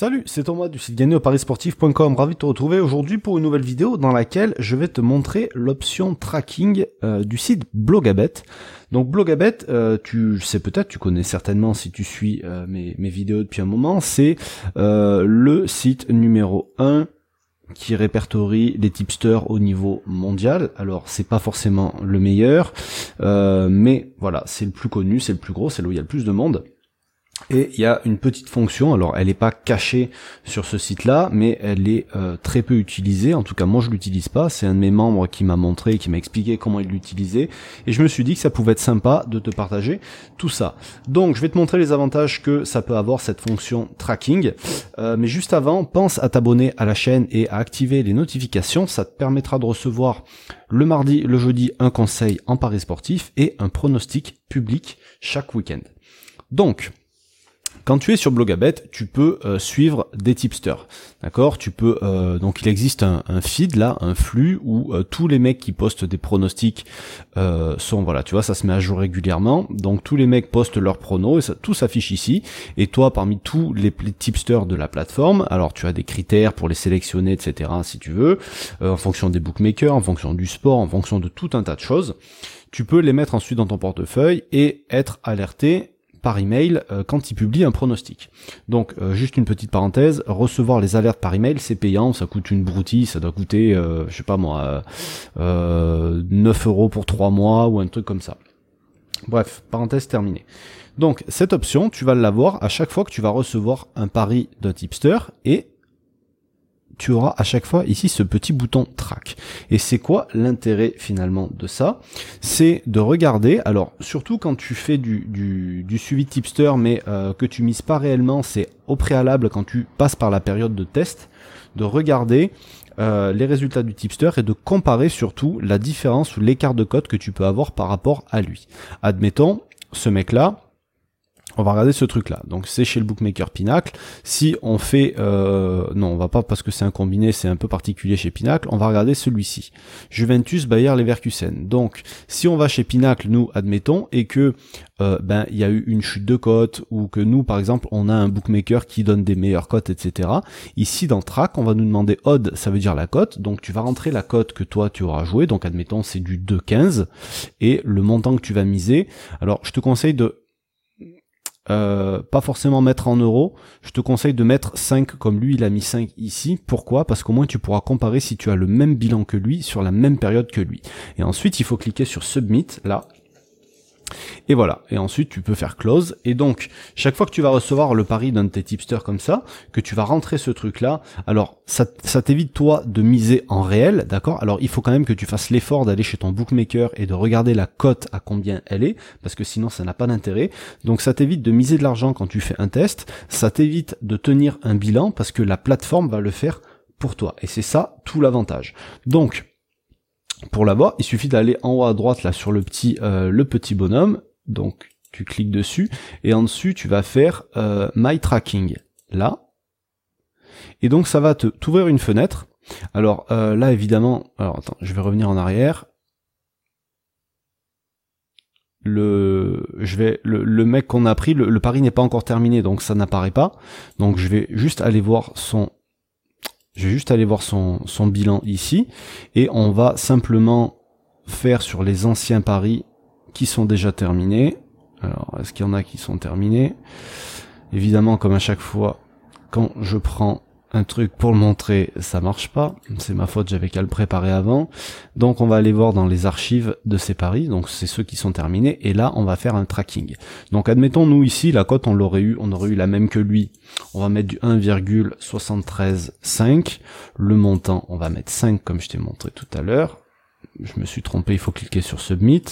Salut, c'est Thomas du site gagné. Ravi de te retrouver aujourd'hui pour une nouvelle vidéo dans laquelle je vais te montrer l'option tracking euh, du site Blogabet. Donc Blogabet, euh, tu sais peut-être, tu connais certainement si tu suis euh, mes, mes, vidéos depuis un moment, c'est le site numéro 1 qui répertorie les tipsters au niveau mondial. Alors c'est pas forcément le meilleur, mais voilà, c'est le plus connu, c'est le plus gros, c'est là où il y a le plus de monde. Et il y a une petite fonction, alors elle n'est pas cachée sur ce site-là, mais elle est euh, très peu utilisée. En tout cas, moi je l'utilise pas. C'est un de mes membres qui m'a montré, qui m'a expliqué comment il l'utilisait, et je me suis dit que ça pouvait être sympa de te partager tout ça. Donc, je vais te montrer les avantages que ça peut avoir cette fonction tracking. Euh, mais juste avant, pense à t'abonner à la chaîne et à activer les notifications. Ça te permettra de recevoir le mardi, le jeudi un conseil en paris sportif et un pronostic public chaque week-end. Donc, quand tu es sur Blogabet, tu peux euh, suivre des tipsters. D'accord? Tu peux euh, donc il existe un, feed là, un flux où euh, tous les mecs qui postent des pronostics sont voilà, tu vois, ça se met à jour régulièrement. Donc tous les mecs postent leurs pronos et tout s'affiche ici. Et toi, parmi tous les, tipsters de la plateforme, alors tu as des critères pour les sélectionner, etc. Si tu veux, en fonction des bookmakers, en fonction du sport, en fonction de tout un tas de choses. Tu peux les mettre ensuite dans ton portefeuille et être alerté par email euh, quand il publie un pronostic. Donc euh, juste une petite parenthèse, recevoir les alertes par email c'est payant, ça coûte une broutille, ça doit coûter, euh, je sais pas moi, 9 euros pour 3 mois ou un truc comme ça. Bref, parenthèse terminée. Donc cette option, tu vas l'avoir à chaque fois que tu vas recevoir un pari d'un tipster et tu auras à chaque fois ici ce petit bouton track. Et c'est quoi l'intérêt finalement de ça? C'est de regarder, alors surtout quand tu fais du, du, suivi tipster mais euh, que tu mises pas réellement, c'est au préalable quand tu passes par la période de test, de regarder euh, les résultats du tipster et de comparer surtout la différence ou l'écart de code que tu peux avoir par rapport à lui. Admettons, ce mec-là, on va regarder ce truc là. Donc c'est chez le bookmaker Pinacle. Si on fait euh, non, on va pas parce que c'est un combiné, c'est un peu particulier chez Pinacle. On va regarder celui-ci. Juventus Bayer Leverkusen. Donc si on va chez Pinacle, nous admettons et que euh, ben il y a eu une chute de cote ou que nous par exemple on a un bookmaker qui donne des meilleures cotes, etc. Ici dans Track, on va nous demander odd, ça veut dire la cote. Donc tu vas rentrer la cote que toi tu auras joué. Donc admettons c'est du 2,15 et le montant que tu vas miser. Alors je te conseille de euh, pas forcément mettre en euros, je te conseille de mettre 5 comme lui il a mis 5 ici. Pourquoi? Parce qu'au moins tu pourras comparer si tu as le même bilan que lui sur la même période que lui. Et ensuite il faut cliquer sur Submit là et voilà. Et ensuite, tu peux faire close. Et donc, chaque fois que tu vas recevoir le pari d'un de tes tipsters comme ça, que tu vas rentrer ce truc-là, alors ça, ça t'évite toi de miser en réel, d'accord? Alors, il faut quand même que tu fasses l'effort d'aller chez ton bookmaker et de regarder la cote à combien elle est, parce que sinon, ça n'a pas d'intérêt. Donc, ça t'évite de miser de l'argent quand tu fais un test. Ça t'évite de tenir un bilan parce que la plateforme va le faire pour toi. Et c'est ça tout l'avantage. Donc, pour l'avoir, il suffit d'aller en haut à droite là sur le petit euh, le petit bonhomme. Donc tu cliques dessus et en dessus tu vas faire euh, My Tracking là. Et donc ça va te t'ouvrir une fenêtre. Alors euh, là évidemment, alors attends, je vais revenir en arrière. Le, je vais, le, mec qu'on a pris, le pari n'est pas encore terminé, donc ça n'apparaît pas. Donc je vais juste aller voir son je vais juste aller voir son, bilan ici et on va simplement faire sur les anciens paris qui sont déjà terminés. Alors, est-ce qu'il y en a qui sont terminés? Évidemment, comme à chaque fois, quand je prends un truc pour le montrer, ça marche pas. C'est ma faute, j'avais qu'à le préparer avant. Donc on va aller voir dans les archives de ces paris, donc c'est ceux qui sont terminés, et là on va faire un tracking. Donc admettons nous ici, la cote on l'aurait eu, on aurait eu la même que lui. On va mettre du 1,735. Le montant, on va mettre 5 comme je t'ai montré tout à l'heure. Je me suis trompé, il faut cliquer sur Submit.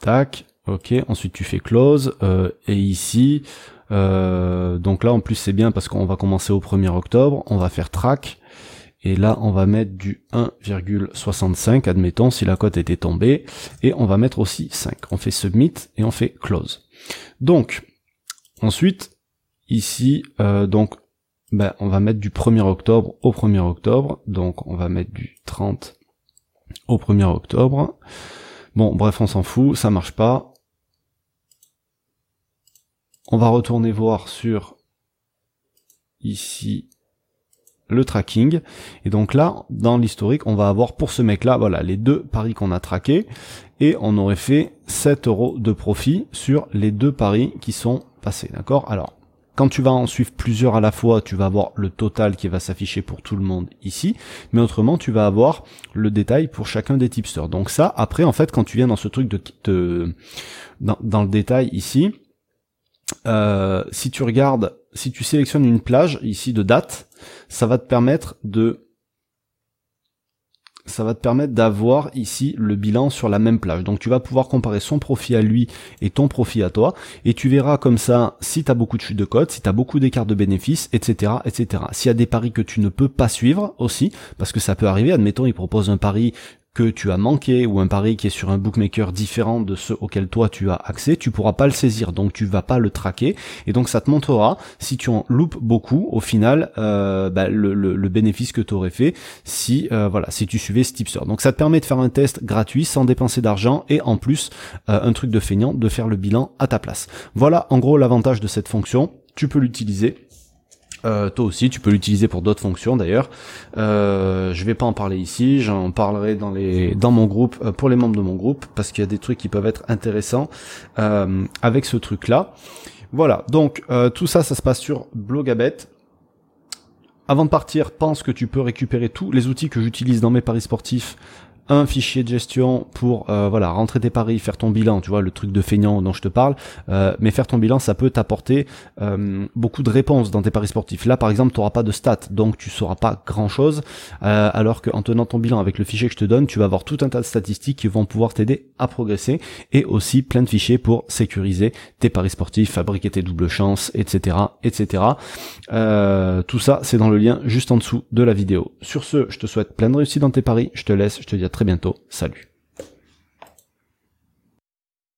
Tac, Ok, ensuite tu fais close euh, et ici, euh, donc là en plus c'est bien parce qu'on va commencer au 1er octobre, on va faire track et là on va mettre du 1,65 admettons si la cote était tombée et on va mettre aussi 5. On fait submit et on fait close. Donc ensuite ici euh, donc ben, on va mettre du 1er octobre au 1er octobre donc on va mettre du 30 au 1er octobre. Bon, bref, on s'en fout, ça marche pas. On va retourner voir sur ici le tracking. Et donc là, dans l'historique, on va avoir pour ce mec-là, voilà, les deux paris qu'on a traqués. Et on aurait fait 7 euros de profit sur les deux paris qui sont passés. D'accord? Alors, quand tu vas en suivre plusieurs à la fois, tu vas avoir le total qui va s'afficher pour tout le monde ici, mais autrement tu vas avoir le détail pour chacun des tipsters. Donc ça, après en fait, quand tu viens dans ce truc de, de dans, dans, le détail ici, euh, si tu regardes, si tu sélectionnes une plage ici de date, ça va te permettre de ça va te permettre d'avoir ici le bilan sur la même plage. Donc tu vas pouvoir comparer son profit à lui et ton profit à toi, et tu verras comme ça si tu as beaucoup de chutes de code, si tu as beaucoup d'écarts de bénéfices, etc. etc. S'il y a des paris que tu ne peux pas suivre aussi, parce que ça peut arriver, admettons il propose un pari que tu as manqué ou un pari qui est sur un bookmaker différent de ceux auxquels toi tu as accès, tu pourras pas le saisir, donc tu vas pas le traquer, et donc ça te montrera si tu en loupes beaucoup, au final, euh, bah, le, bénéfice que tu aurais fait si euh, voilà si tu suivais ce tipster. Donc ça te permet de faire un test gratuit sans dépenser d'argent et en plus euh, un truc de feignant de faire le bilan à ta place. Voilà en gros l'avantage de cette fonction. Tu peux l'utiliser euh, toi aussi, tu peux l'utiliser pour d'autres fonctions d'ailleurs. Euh, je vais pas en parler ici, j'en parlerai dans les dans mon groupe euh, pour les membres de mon groupe parce qu'il y a des trucs qui peuvent être intéressants euh, avec ce truc là. Voilà, donc tout ça, ça se passe sur Blogabet. Avant de partir, pense que tu peux récupérer tous les outils que j'utilise dans mes paris sportifs un fichier de gestion pour euh, voilà rentrer tes paris, faire ton bilan, tu vois le truc de feignant dont je te parle. Euh, mais faire ton bilan, ça peut t'apporter euh, beaucoup de réponses dans tes paris sportifs. Là, par exemple, tu n'auras pas de stats, donc tu sauras pas grand chose. alors qu'en tenant ton bilan avec le fichier que je te donne, tu vas avoir tout un tas de statistiques qui vont pouvoir t'aider à progresser et aussi plein de fichiers pour sécuriser tes paris sportifs, fabriquer tes doubles chances, etc., etc. tout ça, c'est dans le lien juste en dessous de la vidéo. Sur ce, je te souhaite plein de réussite dans tes paris. Je te laisse. Je te dis à très bientôt. Salut.